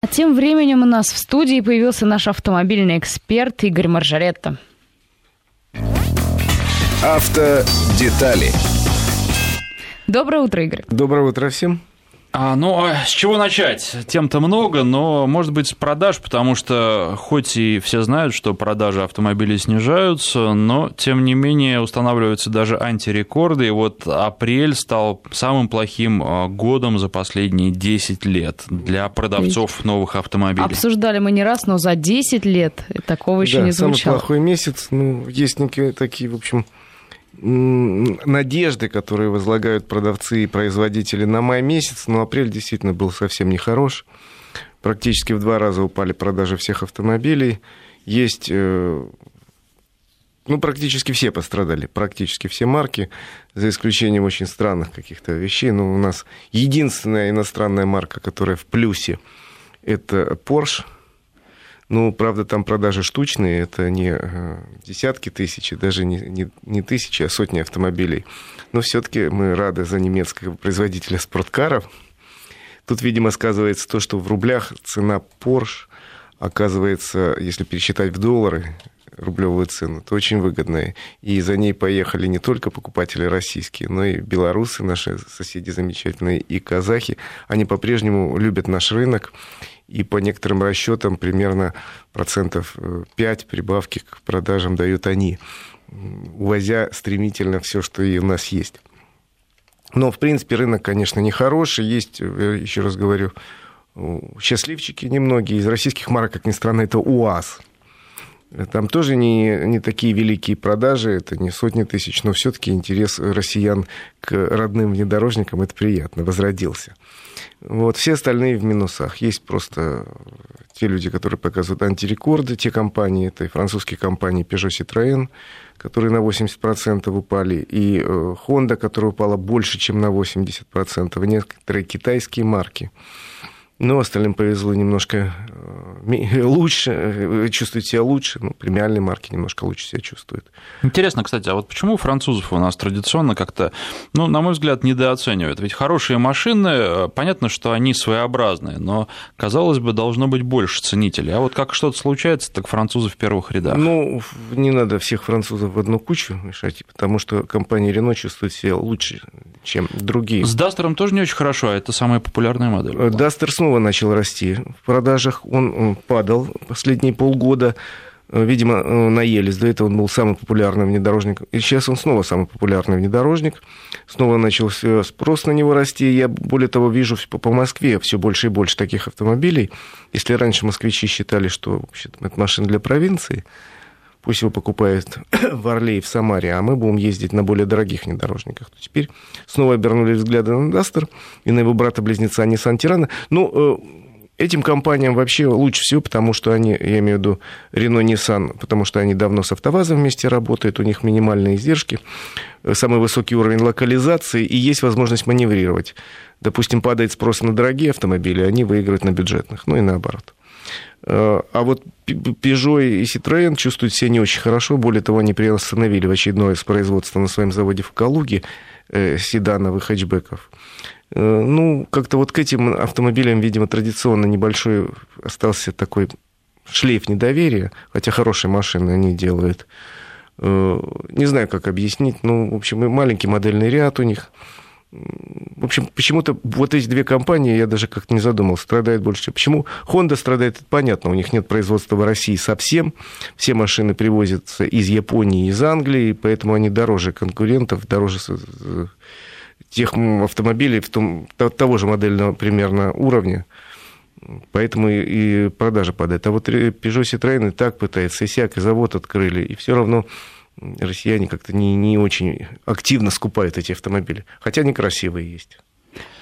А тем временем у нас в студии появился наш автомобильный эксперт Игорь Маржаретто. Автодетали. Доброе утро, Игорь. Доброе утро всем. А, ну, а с чего начать? Тем-то много, но, может быть, с продаж, потому что хоть и все знают, что продажи автомобилей снижаются, но, тем не менее, устанавливаются даже антирекорды, и вот апрель стал самым плохим а, годом за последние 10 лет для продавцов новых автомобилей. Обсуждали мы не раз, но за 10 лет такого еще да, не звучало. самый плохой месяц, ну, есть некие такие, в общем, надежды, которые возлагают продавцы и производители на май месяц, но апрель действительно был совсем нехорош. Практически в два раза упали продажи всех автомобилей. Есть э, ну, практически все пострадали, практически все марки, за исключением очень странных каких-то вещей. Но у нас единственная иностранная марка, которая в плюсе, это Porsche – ну, правда, там продажи штучные, это не э, десятки тысяч, даже не, не, не тысячи, а сотни автомобилей. Но все-таки мы рады за немецкого производителя спорткаров. Тут, видимо, сказывается то, что в рублях цена Porsche оказывается, если пересчитать в доллары, рублевую цену, то очень выгодная. И за ней поехали не только покупатели российские, но и белорусы, наши соседи замечательные, и казахи. Они по-прежнему любят наш рынок и по некоторым расчетам примерно процентов 5 э, прибавки к продажам дают они, увозя стремительно все, что и у нас есть. Но, в принципе, рынок, конечно, нехороший. Есть, э, еще раз говорю, счастливчики немногие. Из российских марок, как ни странно, это УАЗ. Там тоже не, не такие великие продажи, это не сотни тысяч, но все-таки интерес россиян к родным внедорожникам, это приятно, возродился. Вот, все остальные в минусах. Есть просто те люди, которые показывают антирекорды, те компании, это и французские компании Peugeot Citroën, которые на 80% упали, и э, Honda, которая упала больше, чем на 80%, и некоторые китайские марки. Но остальным повезло немножко э, лучше, э, чувствуют себя лучше, ну, премиальные марки немножко лучше себя чувствуют. Интересно, кстати, а вот почему французов у нас традиционно как-то, ну, на мой взгляд, недооценивают? Ведь хорошие машины, э, понятно, что они своеобразные, но, казалось бы, должно быть больше ценителей. А вот как что-то случается, так французы в первых рядах. Ну, не надо всех французов в одну кучу мешать, потому что компания Renault чувствует себя лучше, чем другие. С Дастером тоже не очень хорошо, а это самая популярная модель. Дастер снова снова начал расти в продажах. Он падал последние полгода. Э, видимо, э, наелись. До этого он был самый популярный внедорожник. И сейчас он снова самый популярный внедорожник. Снова начал спрос на него расти. Я, более того, вижу по Москве все больше и больше таких автомобилей. Если раньше москвичи считали, что это машина для провинции, пусть его покупают в Орле и в Самаре, а мы будем ездить на более дорогих внедорожниках. Теперь снова обернули взгляды на Дастер и на его брата-близнеца Nissan Тирана. Ну, э, этим компаниям вообще лучше всего, потому что они, я имею в виду Renault, Nissan, потому что они давно с АвтоВАЗом вместе работают, у них минимальные издержки, э, самый высокий уровень локализации, и есть возможность маневрировать. Допустим, падает спрос на дорогие автомобили, они выигрывают на бюджетных, ну и наоборот. Э, а вот Peugeot и Citroën чувствуют себя не очень хорошо. Более того, они приостановили в очередное из производства на своем заводе в Калуге э, седановых хэтчбеков. Э, ну, как-то вот к этим автомобилям, видимо, традиционно небольшой остался такой шлейф недоверия, хотя хорошие машины они делают. Не знаю, как объяснить. Ну, в общем, маленький модельный ряд у них – в общем, почему-то вот эти две компании, я даже как-то не задумался, страдают больше. Почему Honda страдает, это понятно, у них нет производства в России совсем, все машины привозятся из Японии, из Англии, поэтому они дороже конкурентов, дороже тех автомобилей в том, того же модельного примерно уровня, поэтому и продажа падает. А вот Peugeot Citroёn и так пытается, и сяк, завод открыли, и все равно россияне как-то не, не очень активно скупают эти автомобили. Хотя они красивые есть.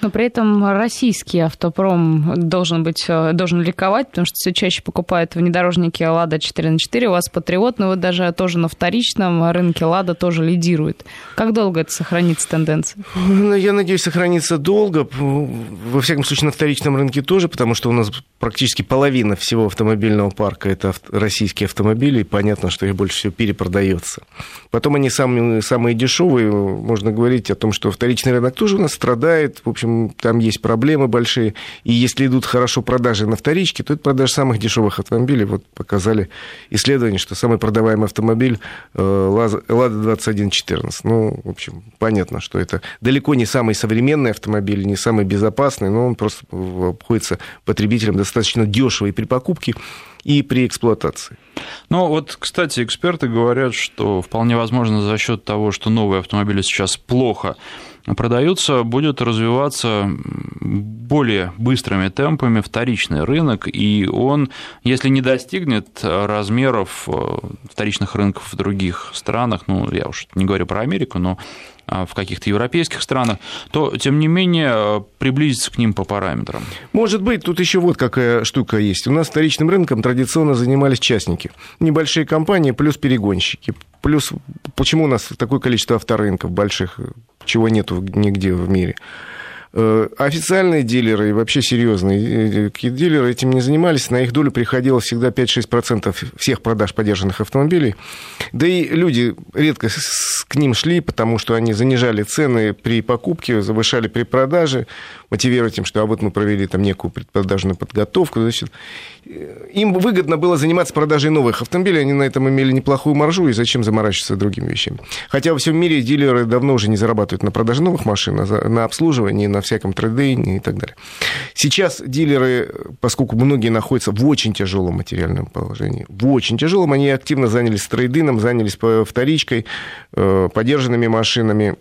Но при этом российский автопром должен быть, э, должен ликовать, потому что все чаще покупают внедорожники «Лада 4 на 4 у вас «Патриот», но вот даже тоже на вторичном рынке «Лада» тоже лидирует. Как долго это сохранится тенденция? Ну, я надеюсь, сохранится долго. Во всяком случае, на вторичном рынке тоже, потому что у нас практически половина всего автомобильного парка – это российские автомобили, и понятно, что их больше всего перепродается. Потом они самые, самые дешевые. Можно говорить о том, что вторичный рынок тоже у нас страдает в общем, там есть проблемы большие. И если идут хорошо продажи на вторичке, то это продажи самых дешевых автомобилей. Вот показали исследование, что самый продаваемый автомобиль э, Лада 2114. Ну, в общем, понятно, что это далеко не самый современный автомобиль, не самый безопасный, но он просто обходится потребителям достаточно дешево и при покупке, и при эксплуатации. Ну вот, кстати, эксперты говорят, что вполне возможно за счет того, что новые автомобили сейчас плохо продаются, будет развиваться более быстрыми темпами вторичный рынок, и он, если не достигнет размеров э, вторичных рынков в других странах, ну, я уж не говорю про Америку, но а, в каких-то европейских странах, то, тем не менее, приблизиться к ним по параметрам. Может быть, тут еще вот какая штука есть. У нас вторичным рынком традиционно занимались частники. Небольшие компании плюс перегонщики. Плюс почему у нас такое количество авторынков больших, чего нету нигде в мире? Э, официальные дилеры и вообще серьезные э, дилеры этим не занимались. На их долю приходило всегда 5-6% всех продаж подержанных автомобилей. Да и люди редко к ним шли, потому что они занижали цены при покупке, завышали при продаже, мотивируя тем, что а вот мы провели там некую предпродажную подготовку. Значит, им выгодно было заниматься продажей новых автомобилей, они на этом имели неплохую маржу, и зачем заморачиваться другими вещами. Хотя во всем мире дилеры давно уже не зарабатывают на продаже новых машин, а на обслуживании, на всяком трейдинге и так далее. Сейчас дилеры, поскольку многие находятся в очень тяжелом материальном положении, в очень тяжелом, они активно занялись трейдином, занялись вторичкой, э, подержанными машинами,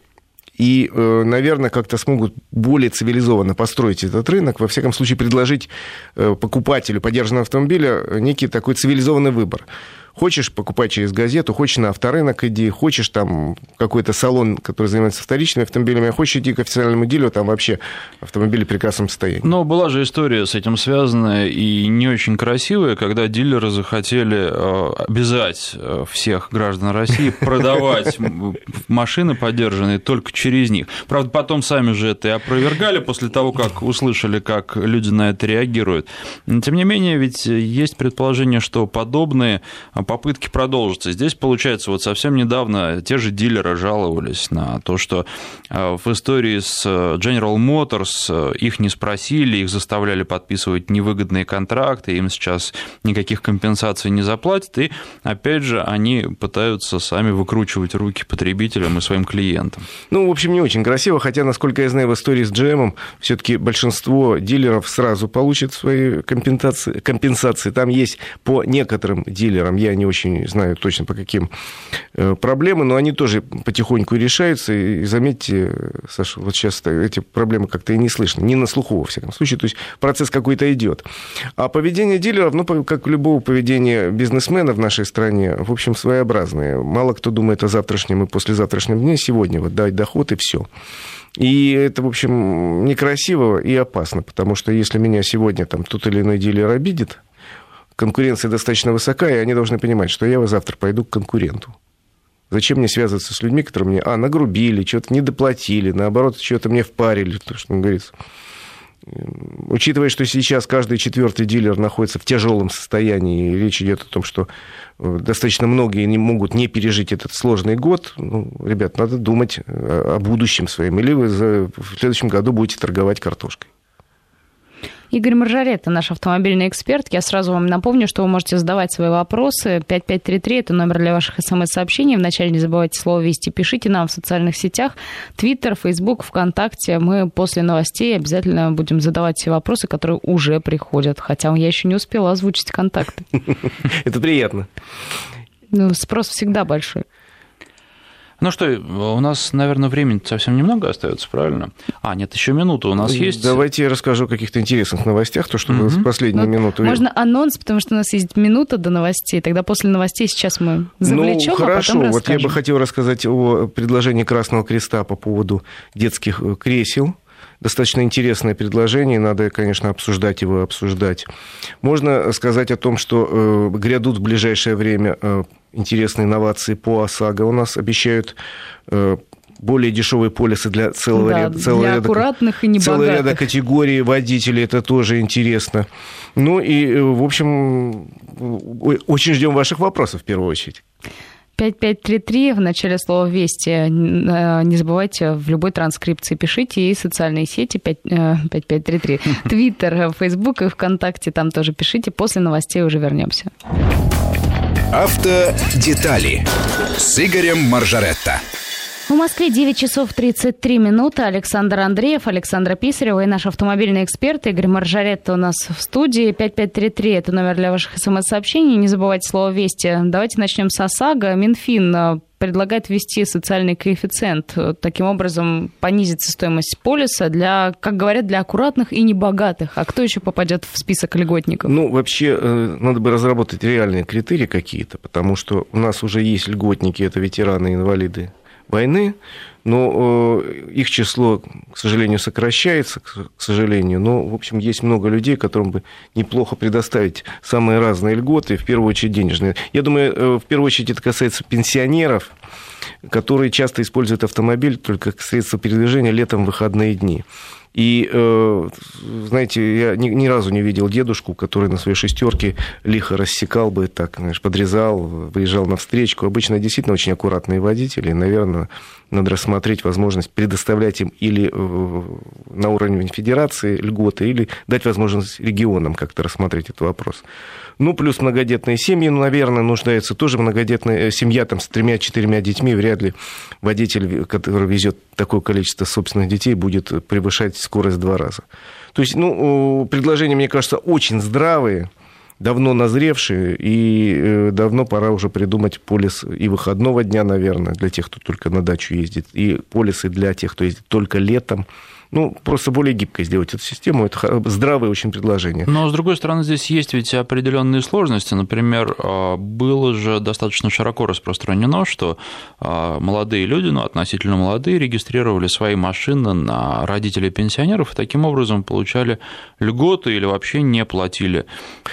и, э, наверное, как-то смогут более цивилизованно построить этот рынок, во всяком случае предложить э, покупателю подержанного автомобиля некий такой цивилизованный выбор. Хочешь покупать через газету, хочешь на авторынок иди, хочешь там какой-то салон, который занимается вторичными автомобилями, а хочешь идти к официальному дилеру, там вообще автомобили в прекрасном состоянии. Но была же история с этим связанная и не очень красивая, когда дилеры захотели э, обязать э, всех граждан России продавать машины подержанные только через них. Правда, потом сами же это и опровергали после того, как услышали, как люди на это реагируют. Тем не менее, ведь есть предположение, что подобные попытки продолжатся. Здесь, получается, вот совсем недавно те же дилеры жаловались на то, что э, в истории с э, General Motors э, их не спросили, их заставляли подписывать невыгодные контракты, им сейчас никаких компенсаций не заплатят, и, опять же, они пытаются сами выкручивать руки потребителям и своим клиентам. Ну, в общем, не очень красиво, хотя, насколько я знаю, в истории с GM все-таки большинство дилеров сразу получат свои компенсации. компенсации. Там есть по некоторым дилерам, я не очень знаю точно по каким э, проблемам, но они тоже потихоньку решаются. И заметьте, Саша, вот сейчас эти проблемы как-то и не слышно, не на слуху, во всяком случае. То есть процесс какой-то идет. А поведение дилеров, ну, как любого поведения бизнесмена в нашей стране, в общем, своеобразное. Мало кто думает о завтрашнем и послезавтрашнем дне, сегодня вот дать доход и все. И это, в общем, некрасиво и опасно, потому что если меня сегодня там тот или иной дилер обидит, конкуренция достаточно высока, и они должны понимать, что я завтра пойду к конкуренту. Зачем мне связываться с людьми, которые мне, а, нагрубили, что-то не доплатили, наоборот, что-то мне впарили, то, что говорится. Учитывая, что сейчас каждый четвертый дилер находится в тяжелом состоянии, и речь идет о том, что э, достаточно многие не могут не пережить этот сложный год, ну, ребят, надо думать о будущем своем, или вы в следующем году будете торговать картошкой. Игорь Маржарет, наш автомобильный эксперт. Я сразу вам напомню, что вы можете задавать свои вопросы. 5533 – это номер для ваших смс-сообщений. Вначале не забывайте слово «Вести». Пишите нам в социальных сетях. Твиттер, Фейсбук, ВКонтакте. Мы после новостей обязательно будем задавать все вопросы, которые уже приходят. Хотя я еще не успела озвучить контакты. Это приятно. Ну, спрос всегда большой. Ну что, у нас, наверное, времени совсем немного остается, правильно? А, нет, еще минута у нас есть. Давайте я расскажу о каких-то интересных новостях, то, что mm-hmm. в последнюю ну, минуту. Можно анонс, потому что у нас есть минута до новостей. Тогда после новостей сейчас мы завлечем, ну, хорошо. а потом Вот я бы хотел рассказать о предложении Красного Креста по поводу детских э, кресел достаточно интересное предложение, надо, конечно, обсуждать его, обсуждать. Можно сказать о том, что э, грядут в ближайшее время э, интересные инновации по ОСАГО. У нас обещают э, более дешевые полисы для целого да, ряда, целого для ряда, аккуратных и небогатых. целого ряда категорий водителей. Это тоже интересно. Ну и, в общем, очень ждем ваших вопросов в первую очередь. 5533 в начале слова «Вести». Э, не забывайте, в любой транскрипции пишите и социальные сети 5, 5533. Твиттер, Фейсбук и ВКонтакте там тоже пишите. После новостей уже вернемся. Автодетали с Игорем Маржаретто. В Москве 9 часов 33 минуты. Александр Андреев, Александра Писарева и наш автомобильный эксперт Игорь Маржаретто у нас в студии. 5533 – это номер для ваших смс-сообщений. Не забывайте слово «Вести». Давайте начнем с ОСАГО. Минфин э, предлагает ввести социальный коэффициент, таким образом понизится стоимость полиса для, как говорят, для аккуратных и небогатых. А кто еще попадет в список льготников? Ну, вообще, э, надо бы разработать реальные критерии какие-то, потому что у нас уже есть льготники, это ветераны, инвалиды войны, но э, их число, к сожалению, сокращается, к сожалению. Но, в общем, есть много людей, которым бы неплохо предоставить самые разные льготы, в первую очередь денежные. Я думаю, э, в первую очередь это касается пенсионеров, которые часто используют автомобиль только как средство передвижения летом в выходные дни. И, э, знаете, я ни, разу не видел дедушку, который на своей шестерке лихо рассекал бы, так, знаешь, подрезал, выезжал на встречку. Обычно действительно очень аккуратные водители. Наверное, надо рассмотреть возможность предоставлять им или э, на уровне федерации льготы, или дать возможность регионам как-то рассмотреть этот вопрос. Ну, плюс многодетные семьи, ну, наверное, нуждаются тоже многодетная э, семья там с тремя-четырьмя детьми. Вряд ли водитель, который везет такое количество собственных детей, будет превышать скорость в два раза. То есть, ну, предложения, мне кажется, очень здравые, давно назревшие, и э, давно пора уже придумать полис и выходного дня, наверное, для тех, кто только на дачу ездит, и полисы для тех, кто ездит только летом ну, просто более гибко сделать эту систему. Это здравое очень предложение. Но, с другой стороны, здесь есть ведь определенные сложности. Например, а, было же достаточно широко распространено, что а, молодые люди, ну, относительно молодые, регистрировали свои машины на родителей пенсионеров и таким образом получали льготы или вообще не платили.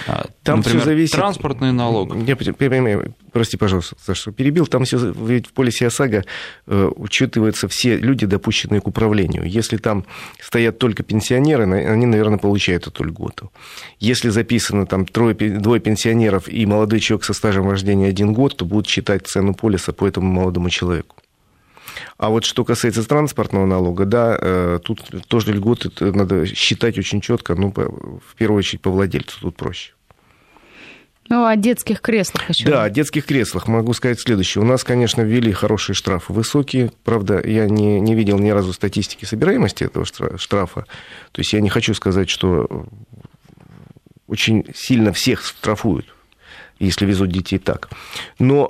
А, Там Например, все зависит... транспортный налог. Я понимаю, прости, пожалуйста, за что перебил. Там все, ведь в полисе ОСАГО э, учитываются все люди, допущенные к управлению. Если там стоят только пенсионеры, они, наверное, получают эту льготу. Если записано там трое, двое пенсионеров и молодой человек со стажем вождения один год, то будут считать цену полиса по этому молодому человеку. А вот что касается транспортного налога, да, э, тут тоже льготы надо считать очень четко, ну, в первую очередь по владельцу тут проще. Ну, о детских креслах еще. Да, о детских креслах могу сказать следующее. У нас, конечно, ввели хорошие штрафы, высокие. Правда, я не, не видел ни разу статистики собираемости этого штрафа. То есть я не хочу сказать, что очень сильно всех штрафуют если везут детей так. Но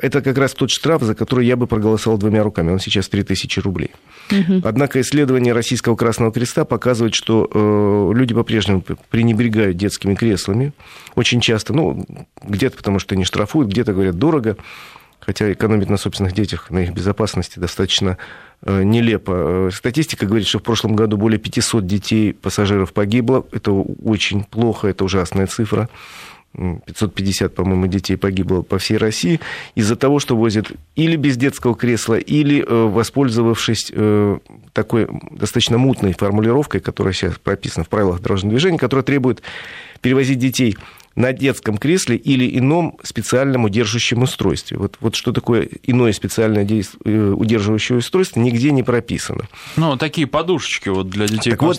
э, это как раз тот штраф, за который я бы проголосовал двумя руками. Он сейчас 3000 рублей. Угу. Однако исследование Российского Красного Креста показывает, что э, люди по-прежнему пренебрегают детскими креслами. Очень часто, ну, где-то потому что не штрафуют, где-то говорят дорого. Хотя экономить на собственных детях, на их безопасности достаточно э, нелепо. Статистика говорит, что в прошлом году более 500 детей пассажиров погибло. Это очень плохо, это ужасная цифра. 550, по-моему, детей погибло по всей России из-за того, что возят или без детского кресла, или э, воспользовавшись э, такой достаточно мутной формулировкой, которая сейчас прописана в правилах дорожного движения, которая требует перевозить детей на детском кресле или ином специальном удерживающем устройстве. Вот, вот что такое иное специальное э, удерживающее устройство, нигде не прописано. Ну, такие подушечки вот для детей так. Вот,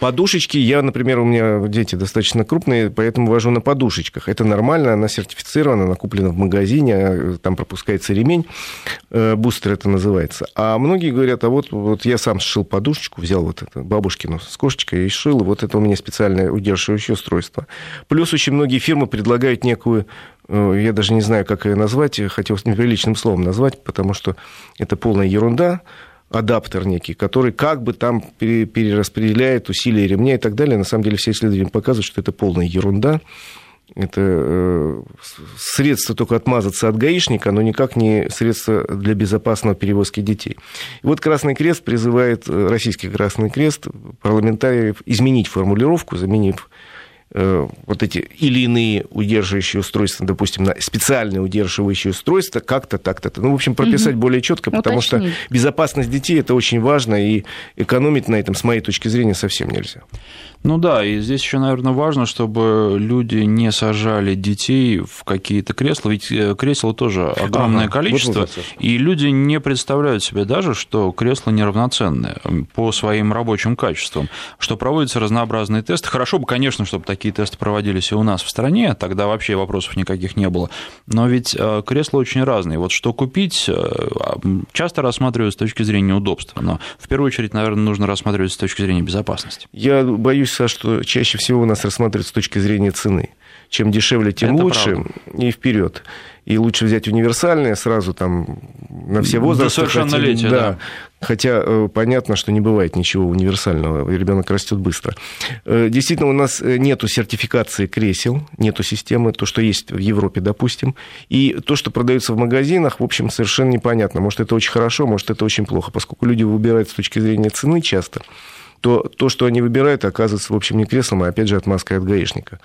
подушечки, я, например, у меня дети достаточно крупные, поэтому вожу на подушечках. Это нормально, она сертифицирована, она куплена в магазине, а, там пропускается ремень, э, бустер это называется. А многие говорят, а вот, вот я сам сшил подушечку, взял вот это бабушкину с кошечкой и сшил, вот это у меня специальное удерживающее устройство. Плюс очень многие многие фирмы предлагают некую, э, я даже не знаю, как ее назвать, хотел с неприличным словом назвать, потому что это полная ерунда, адаптер некий, который как бы там перераспределяет усилия ремня и так далее. На самом деле все исследования показывают, что это полная ерунда. Это э, средство только отмазаться от гаишника, но никак не средство для безопасного перевозки детей. И вот Красный Крест призывает, э, Российский Красный Крест, парламентариев изменить формулировку, заменив вот эти или иные удерживающие устройства, допустим, на специальные удерживающие устройства, как-то так-то. Ну, в общем, прописать угу. более четко, потому Уточнить. что безопасность детей это очень важно, и экономить на этом, с моей точки зрения, совсем нельзя. Ну да, и здесь еще, наверное, важно, чтобы люди не сажали детей в какие-то кресла, ведь э, кресел тоже огромное ага, количество, вот и люди не представляют себе даже, что кресла неравноценные по своим рабочим качествам, что проводятся разнообразные тесты. Хорошо бы, конечно, чтобы такие тесты проводились и у нас в стране, тогда вообще вопросов никаких не было. Но ведь э, кресла очень разные. Вот что купить, э, а, часто рассматривают с точки зрения удобства, но в первую очередь, наверное, нужно рассматривать с точки зрения безопасности. Я боюсь боюсь, что чаще всего у нас рассматривают с точки зрения цены. Чем дешевле, тем Это лучше. Правда. И вперед. И лучше взять универсальные сразу там на все возрасты. До совершеннолетия, хотя, да. да. Хотя э, понятно, что не бывает ничего универсального, ребенок растет быстро. Э, действительно, у нас э, нету сертификации кресел, нету системы, то, что есть в Европе, допустим. И то, что продается в магазинах, в общем, совершенно непонятно. Может, это очень хорошо, может, это очень плохо, поскольку люди выбирают с точки зрения цены часто то то, что они выбирают, оказывается, в общем, не креслом, а, опять же, отмазкой от гаишника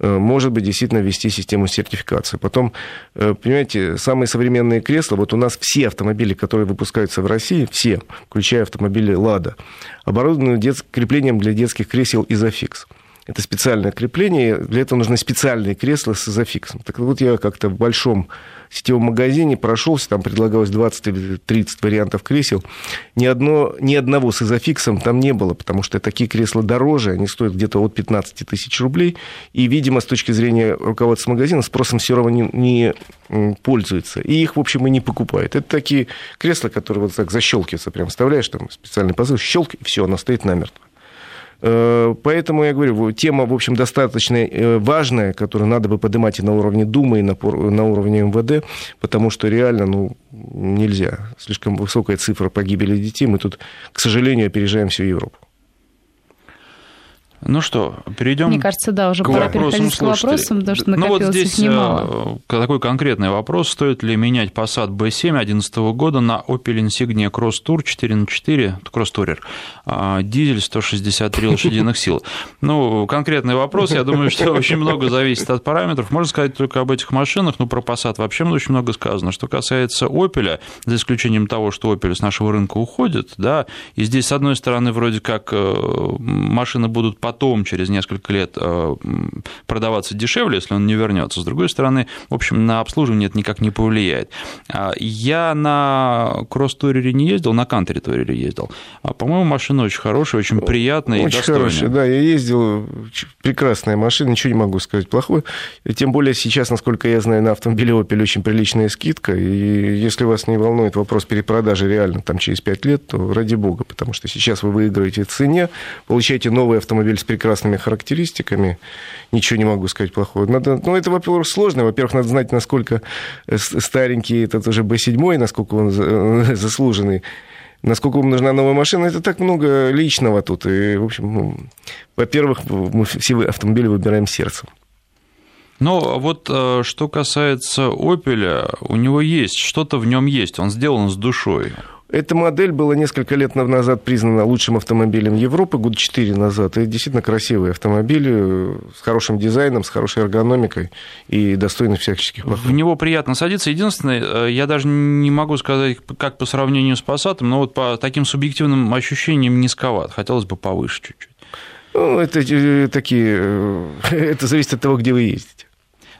может быть, действительно ввести систему сертификации. Потом, э, понимаете, самые современные кресла, вот у нас все автомобили, которые выпускаются в России, все, включая автомобили «Лада», оборудованы дет... креплением для детских кресел «Изофикс». Это специальное крепление, для этого нужны специальные кресла с изофиксом. Так вот я как-то в большом сетевом магазине прошелся, там предлагалось 20 30 вариантов кресел. Ни, одно, ни одного с изофиксом там не было, потому что такие кресла дороже, они стоят где-то от 15 тысяч рублей. И, видимо, с точки зрения руководства магазина спросом все равно не, не пользуются. И их, в общем, и не покупают. Это такие кресла, которые вот так защелкиваются, прям вставляешь там специальный позыв, щелк, и все, оно стоит намертво. Э, поэтому я говорю, тема, в общем, достаточно э, важная, которую надо бы поднимать и на уровне Думы, и на, уровне МВД, потому что реально, ну, нельзя. Слишком высокая цифра погибели детей. Мы тут, к сожалению, опережаем всю Европу. Ну что, перейдем. Мне кажется, да, уже к пора переходить к вопросам, потому что накопилось ну, вот здесь немало. Э, такой конкретный вопрос. Стоит ли менять Passat B7 2011 года на Opel Insignia Cross Tour 4х4, Cross Tourer, а, дизель 163 лошадиных сил? Ну, конкретный вопрос. Я думаю, что очень много зависит от параметров. Можно сказать только об этих машинах, но про Passat вообще очень много сказано. Что касается Opel, за исключением того, что Opel с нашего рынка уходит, да, и здесь, с одной стороны, вроде как э, машины будут потом, через несколько лет, э, продаваться дешевле, если он не вернется. С другой стороны, в общем, на обслуживание это никак не повлияет. А, я на кросс-турере не ездил, на кантри-турере ездил. А, по-моему, машина очень хорошая, очень приятная очень и достойная. хорошая, да. Я ездил, прекрасная машина, ничего не могу сказать плохое. Тем более сейчас, насколько я знаю, на автомобиле Opel очень приличная скидка. И если вас не волнует вопрос перепродажи реально там через 5 лет, то ради бога, потому что сейчас вы выигрываете в цене, получаете новый автомобиль автомобиль с прекрасными характеристиками. Ничего не могу сказать плохого. Надо, ну, это, во-первых, сложно. Во-первых, надо знать, насколько старенький этот уже B7, насколько он заслуженный насколько вам нужна новая машина, это так много личного тут. И, в общем, ну, во-первых, мы все автомобили выбираем сердцем. Но вот э, что касается Opel, у него есть, что-то в нем есть, он сделан с душой. Эта модель была несколько лет назад признана лучшим автомобилем Европы, год четыре назад. И действительно красивый автомобиль э, с хорошим дизайном, с хорошей эргономикой и достойный всяческих похвал. В него приятно садиться. Единственное, э, я даже не могу сказать, как по сравнению с Passat, но вот по таким субъективным ощущениям низковат. Хотелось бы повыше чуть-чуть. Ну, это э, такие... Это зависит от того, где вы ездите.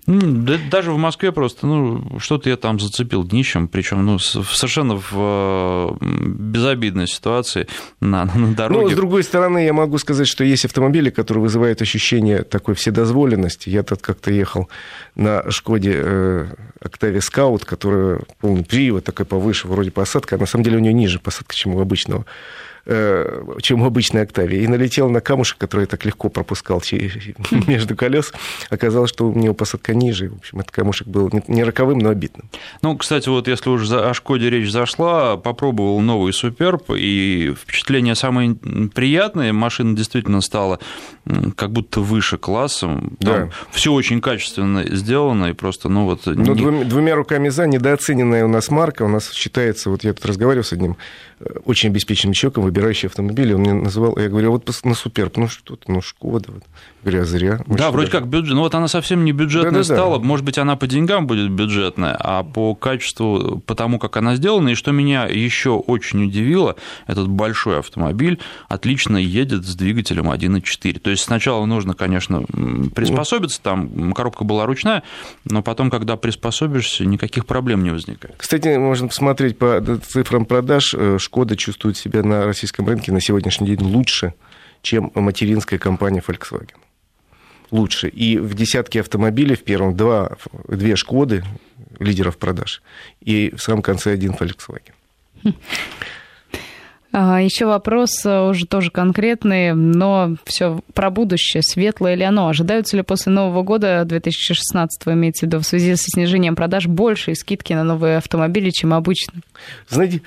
Да, даже в Москве просто, ну, что-то я там зацепил днищем, причем, ну, совершенно в э, безобидной ситуации на, на дороге. Ну, с другой стороны, я могу сказать, что есть автомобили, которые вызывают ощущение такой вседозволенности. Я тут как-то ехал на Шкоде э, Octavia Scout, которая полный привод, такой повыше, вроде посадка, а на самом деле у нее ниже посадка, чем у обычного Э, чем у обычной. И налетел на камушек, который я так легко пропускал между колес. Оказалось, что у него посадка ниже. В общем, этот камушек был не роковым, но обидным. Ну, кстати, вот если уже о Шкоде речь зашла, попробовал новый Суперб, и впечатление самое приятное. Машина действительно стала как будто выше классом. Да. Все очень качественно сделано, и просто, ну вот... Ну, не... двумя, двумя руками за, недооцененная у нас марка. У нас считается, вот я тут разговаривал с одним э, очень обеспеченным человеком, выбирающие автомобили, он мне называл, я говорю, «А вот на Суперб, ну что ты, ну Шкода. Вот. Я говорю, а зря. Да, вроде даже... как бюджет, ну вот она совсем не бюджетная да, да, стала, да. может быть, она по деньгам будет бюджетная, а по качеству, по тому, как она сделана, и что меня еще очень удивило, этот большой автомобиль отлично едет с двигателем 1.4. То есть сначала нужно, конечно, приспособиться, там коробка была ручная, но потом, когда приспособишься, никаких проблем не возникает. Кстати, можно посмотреть по цифрам продаж, э, Шкода чувствует себя на российском рынке на сегодняшний день лучше, чем материнская компания Volkswagen. Лучше. И в десятке автомобилей в первом два, две Шкоды лидеров продаж, и в самом конце один Volkswagen. А, Еще вопрос э, уже тоже конкретный, но все про будущее. Светлое ли оно? Ожидаются ли после Нового года 2016, имеется в виду, в связи со снижением продаж, большие скидки на новые автомобили, чем обычно? Знаете,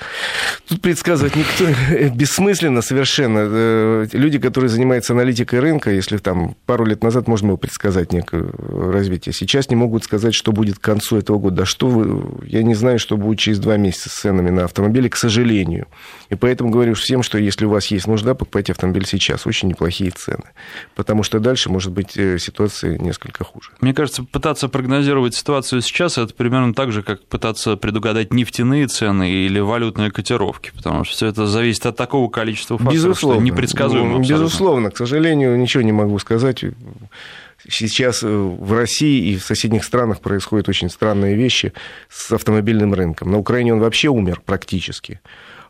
тут предсказывать никто бессмысленно совершенно. Э, люди, которые занимаются аналитикой рынка, если там пару лет назад можно было предсказать некое развитие, сейчас не могут сказать, что будет к концу этого года. Да что вы, я не знаю, что будет через два месяца с ценами на автомобили, к сожалению. И поэтому говорю всем, что если у вас есть нужда, покупайте автомобиль сейчас. Очень неплохие цены. Потому что дальше может быть э, ситуация несколько хуже. Мне кажется, пытаться прогнозировать ситуацию сейчас, это примерно так же, как пытаться предугадать нефтяные цены или валютные котировки. Потому что все это зависит от такого количества факторов, Безусловно. что непредсказуемо. Абсолютно. Безусловно. К сожалению, ничего не могу сказать сейчас э, в России и в соседних странах происходят очень странные вещи с автомобильным рынком. На Украине он вообще умер практически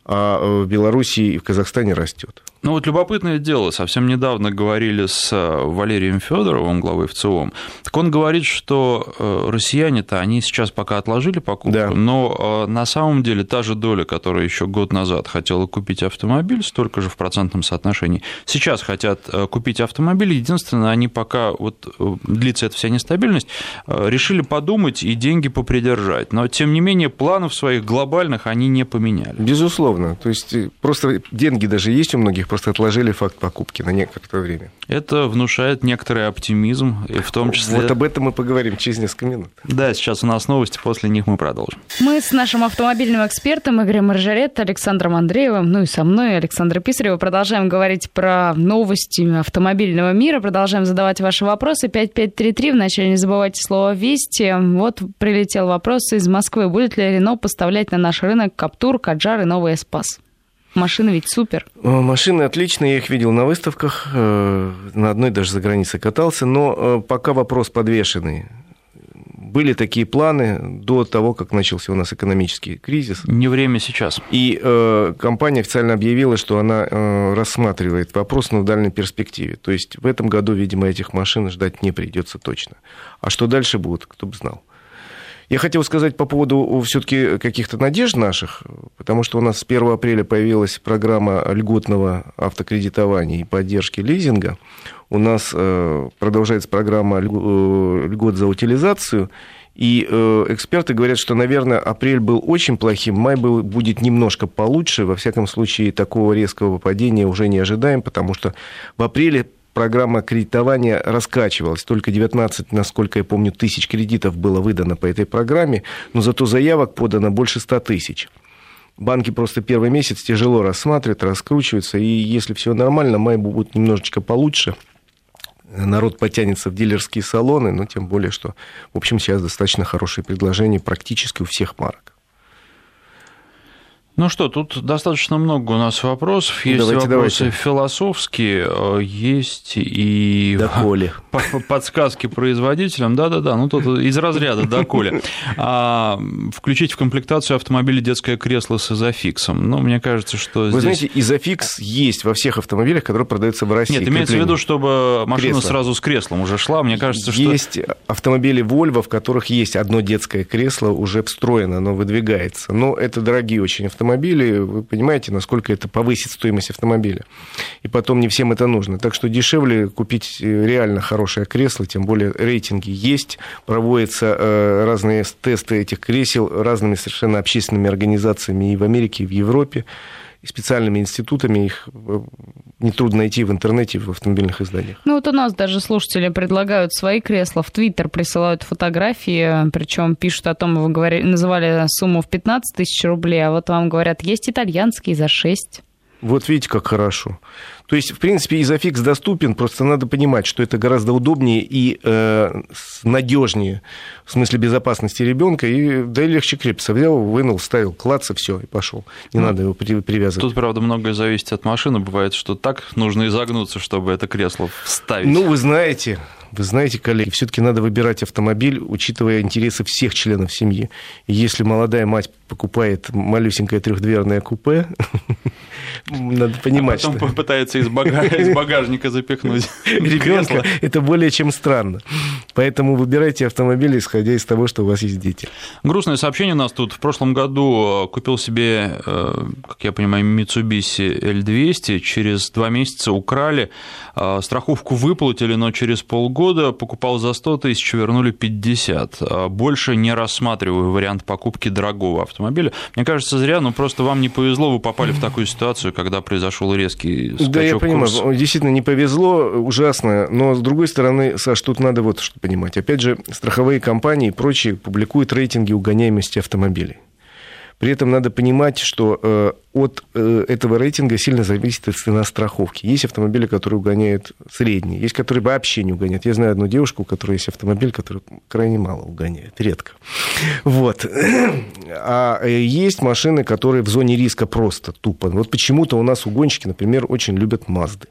а э, в Беларуси и в Казахстане растет. Ну вот любопытное дело, совсем недавно говорили с э, Валерием Федоровым, главой ВЦИОМ, так он говорит, что э, россияне-то, они сейчас пока отложили покупку, да. но на самом деле та же доля, которая еще год назад хотела купить автомобиль, столько же в процентном соотношении, сейчас хотят купить автомобиль, единственное, они пока, вот длится эта вся нестабильность, решили подумать и деньги попридержать, но тем не менее планов своих глобальных они не поменяли. Безусловно, то есть просто деньги даже есть у многих, просто отложили факт покупки на некоторое время. Это внушает некоторый оптимизм, и в том числе... Вот об этом мы поговорим через несколько минут. Да, сейчас у нас новости, после них мы продолжим. Мы с нашим автомобильным экспертом Игорем Маржарет, Александром Андреевым, ну и со мной, Александра Писарева, продолжаем говорить про новости автомобильного мира, продолжаем задавать ваши вопросы. 5533, вначале не забывайте слово «Вести». Вот прилетел вопрос из Москвы. Будет ли Рено поставлять на наш рынок Каптур, Каджар и новый Эспас? Машины ведь супер. Машины отличные, я их видел на выставках, э, на одной даже за границей катался, но э, пока вопрос подвешенный. Были такие планы до того, как начался у нас экономический кризис. Не время сейчас. И э, компания официально объявила, что она э, рассматривает вопрос, но в дальней перспективе. То есть в этом году, видимо, этих машин ждать не придется точно. А что дальше будет, кто бы знал. Я хотел сказать по поводу все-таки каких-то надежд наших, потому что у нас с 1 апреля появилась программа льготного автокредитования и поддержки лизинга. У нас э, продолжается программа э, льгот за утилизацию. И э, эксперты говорят, что, наверное, апрель был очень плохим, май был, будет немножко получше. Во всяком случае, такого резкого падения уже не ожидаем, потому что в апреле программа кредитования раскачивалась. Только 19, насколько я помню, тысяч кредитов было выдано по этой программе, но зато заявок подано больше 100 тысяч. Банки просто первый месяц тяжело рассматривают, раскручиваются, и если все нормально, май будет немножечко получше. Народ потянется в дилерские салоны, но тем более, что, в общем, сейчас достаточно хорошие предложения практически у всех марок. Ну что, тут достаточно много у нас вопросов. Есть давайте, вопросы давайте. философские, э, есть и доколе. подсказки производителям. Да-да-да, ну тут из разряда доколе. А, включить в комплектацию автомобиля детское кресло с изофиксом. Ну, мне кажется, что Вы здесь... знаете, изофикс есть во всех автомобилях, которые продаются в России. Нет, имеется в виду, чтобы машина Кресло. сразу с креслом уже шла. Мне кажется, что... Есть автомобили Volvo, в которых есть одно детское кресло уже встроено, оно выдвигается. Но это дорогие очень автомобили автомобили, вы понимаете, насколько это повысит стоимость автомобиля. И потом не всем это нужно. Так что дешевле купить э, реально хорошее кресло, тем более рейтинги есть, проводятся э, разные тесты этих кресел разными совершенно общественными организациями и в Америке, и в Европе специальными институтами, их э, нетрудно найти в интернете, в автомобильных изданиях. Ну вот у нас даже слушатели предлагают свои кресла, в Твиттер присылают фотографии, причем пишут о том, вы говорили, называли сумму в 15 тысяч рублей, а вот вам говорят, есть итальянские за 6. Вот видите, как хорошо. То есть, в принципе, изофикс доступен, просто надо понимать, что это гораздо удобнее и э, надежнее в смысле безопасности ребенка, и да и легче крепится. Взял, вынул, ставил, клаца, все, и пошел. Не ну, надо его привязывать. Тут, правда, многое зависит от машины. Бывает, что так нужно изогнуться, чтобы это кресло вставить. Ну, вы знаете, вы знаете, коллеги, все-таки надо выбирать автомобиль, учитывая интересы всех членов семьи. И если молодая мать покупает малюсенькое трехдверное купе, надо понимать, а потом что... пытается из, из багажника запихнуть ребенка. Это более чем странно. Поэтому выбирайте автомобиль, исходя из того, что у вас есть дети. Грустное сообщение у нас тут. В прошлом году э, купил себе, э, как я понимаю, Mitsubishi L200. Через два месяца украли. Э, страховку выплатили, но через полгода года покупал за 100 тысяч, вернули 50. А больше не рассматриваю вариант покупки дорогого автомобиля. Мне кажется, зря, но просто вам не повезло, вы попали в такую ситуацию, когда произошел резкий скачок Да, я понимаю, курса. действительно не повезло, ужасно, но с другой стороны, Саш, тут надо вот что понимать. Опять же, страховые компании и прочие публикуют рейтинги угоняемости автомобилей. При этом надо понимать, что э, от э, этого рейтинга сильно зависит цена страховки. Есть автомобили, которые угоняют средние, есть, которые вообще не угоняют. Я знаю одну девушку, у которой есть автомобиль, который крайне мало угоняет, редко. Вот. А э, есть машины, которые в зоне риска просто тупо. Вот почему-то у нас угонщики, например, очень любят Мазды.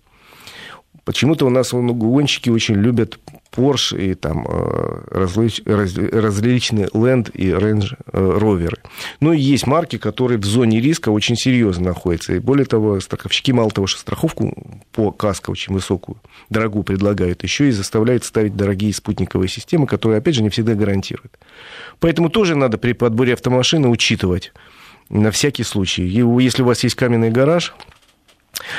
Почему-то у нас гонщики очень любят Porsche и там э, различ, раз, различные Land и Range роверы. Но есть марки, которые в зоне риска очень серьезно находятся. И более того, страховщики мало того, что страховку по каско очень высокую, дорогую предлагают, еще и заставляют ставить дорогие спутниковые системы, которые, опять же, не всегда гарантируют. Поэтому тоже надо при подборе автомашины учитывать на всякий случай. Если у вас есть каменный гараж,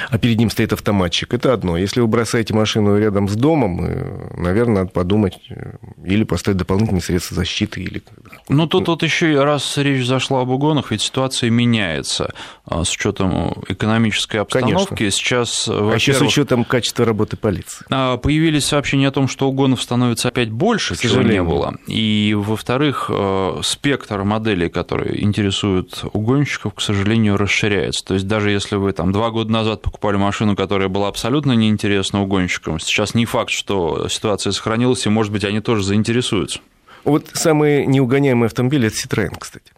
а перед ним стоит автоматчик, это одно. Если вы бросаете машину рядом с домом, э, наверное, надо подумать э, или поставить дополнительные средства защиты. Или... Ну, тут вот еще раз речь зашла об угонах, ведь ситуация меняется а, с учетом экономической обстановки. Конечно. Сейчас, а еще с учетом качества работы полиции. А, появились сообщения о том, что угонов становится опять больше, чего не было. И, во-вторых, э, спектр моделей, которые интересуют угонщиков, к сожалению, расширяется. То есть даже если вы там два года назад назад покупали машину, которая была абсолютно неинтересна угонщикам. Сейчас не факт, что ситуация сохранилась, и, может быть, они тоже заинтересуются. Вот самые неугоняемые автомобили – это Citroёn, кстати.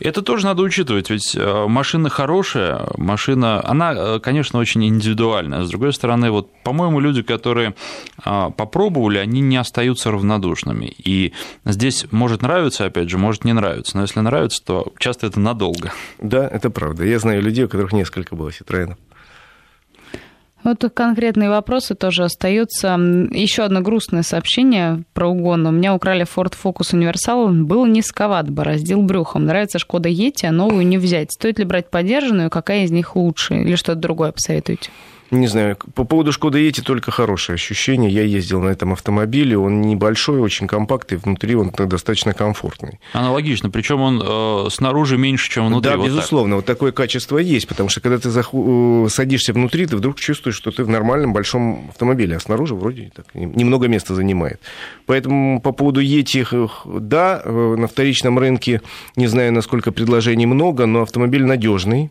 Это тоже надо учитывать, ведь э, машина хорошая, машина, она, э, конечно, очень индивидуальная. С другой стороны, вот, по-моему, люди, которые э, попробовали, они не остаются равнодушными. И здесь может нравиться, опять же, может не нравиться. Но если нравится, то часто это надолго. Да, это правда. Я знаю людей, у которых несколько было Citroёnов. Вот конкретные вопросы тоже остаются. Еще одно грустное сообщение про угон. У меня украли Ford Focus Универсал. Был низковат, бороздил брюхом. Нравится Шкода Ети, а новую не взять. Стоит ли брать подержанную? Какая из них лучше? Или что-то другое посоветуете? Не знаю, по поводу Шкода Ети только хорошее ощущение. Я ездил на этом автомобиле, он небольшой, очень компактный, внутри он достаточно комфортный. Аналогично, причем он э, снаружи меньше, чем внутри. Да, вот безусловно, так. вот такое качество есть, потому что когда ты заху... Э, садишься внутри, ты вдруг чувствуешь, что ты в нормальном большом автомобиле, а снаружи вроде так немного места занимает. Поэтому по поводу Ети, да, э, на вторичном рынке, не знаю, насколько предложений много, но автомобиль надежный,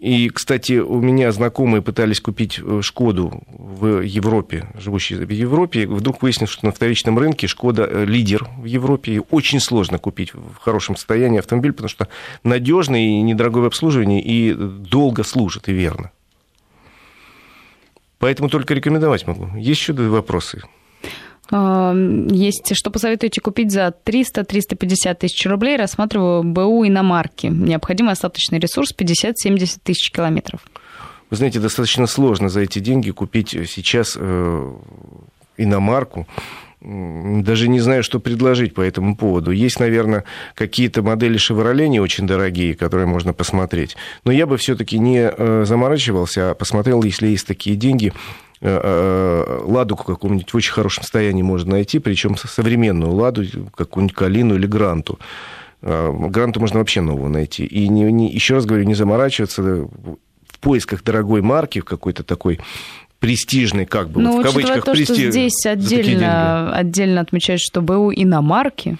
и, кстати, у меня знакомые пытались купить э, Шкоду в Европе, живущие в Европе. Вдруг выяснилось, что на вторичном рынке Шкода э, лидер в Европе. И очень сложно купить в хорошем состоянии автомобиль, потому что надежный и недорогое обслуживание и долго служит, и верно. Поэтому только рекомендовать могу. Есть еще вопросы? Есть, что посоветуете купить за 300-350 тысяч рублей, рассматриваю БУ иномарки. Необходимый остаточный ресурс 50-70 тысяч километров. Вы знаете, достаточно сложно за эти деньги купить сейчас э, иномарку даже не знаю, что предложить по этому поводу. Есть, наверное, какие-то модели Chevrolet не очень дорогие, которые можно посмотреть. Но я бы все-таки не э, заморачивался, а посмотрел, если есть такие деньги, Э, э, ладу в каком-нибудь в очень хорошем состоянии можно найти, причем современную ладу, какую-нибудь калину или гранту. Гранту можно вообще новую найти. И не, не, еще раз говорю, не заморачиваться в поисках дорогой марки, в какой-то такой престижный, как бы, Но вот, в кавычках, то, престиж... что здесь отдельно, отдельно отмечают, что БУ иномарки,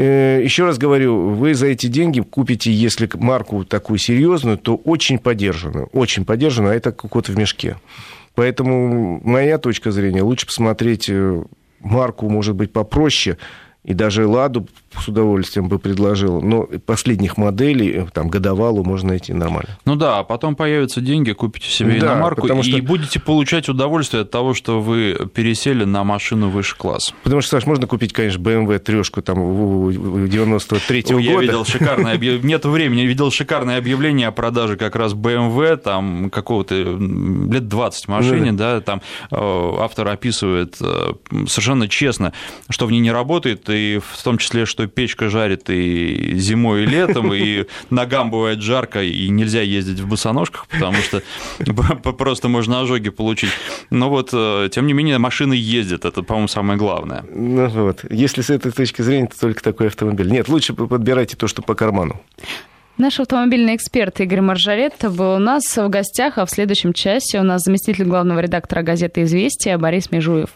Э, еще раз говорю, вы за эти деньги купите, если марку такую серьезную, то очень подержанную. Очень подержанную, а это кот в мешке. Поэтому моя точка зрения, лучше посмотреть э, марку, может быть, попроще, и даже «Ладу» с удовольствием бы предложил, но последних моделей, там, годовалу можно найти нормально. Ну да, а потом появятся деньги, купите себе да, иномарку и что... будете получать удовольствие от того, что вы пересели на машину выше класс. Потому что, Саш, можно купить, конечно, BMW трешку там 93-го года. Я видел шикарное объявление, нет времени, я видел шикарное объявление о продаже как раз BMW, там какого-то лет 20 машине, да, да там э, автор описывает э, совершенно честно, что в ней не работает, и в том числе, что печка жарит и зимой, и летом, и ногам бывает жарко, и нельзя ездить в босоножках, потому что просто можно ожоги получить. Но вот, э, тем не менее, машины ездят, это, по-моему, самое главное. Ну вот, если с этой точки зрения, то только такой автомобиль. Нет, лучше подбирайте то, что по карману. Наш автомобильный эксперт Игорь Маржаретто был у нас в гостях, а в следующем часе у нас заместитель главного редактора газеты «Известия» Борис Межуев.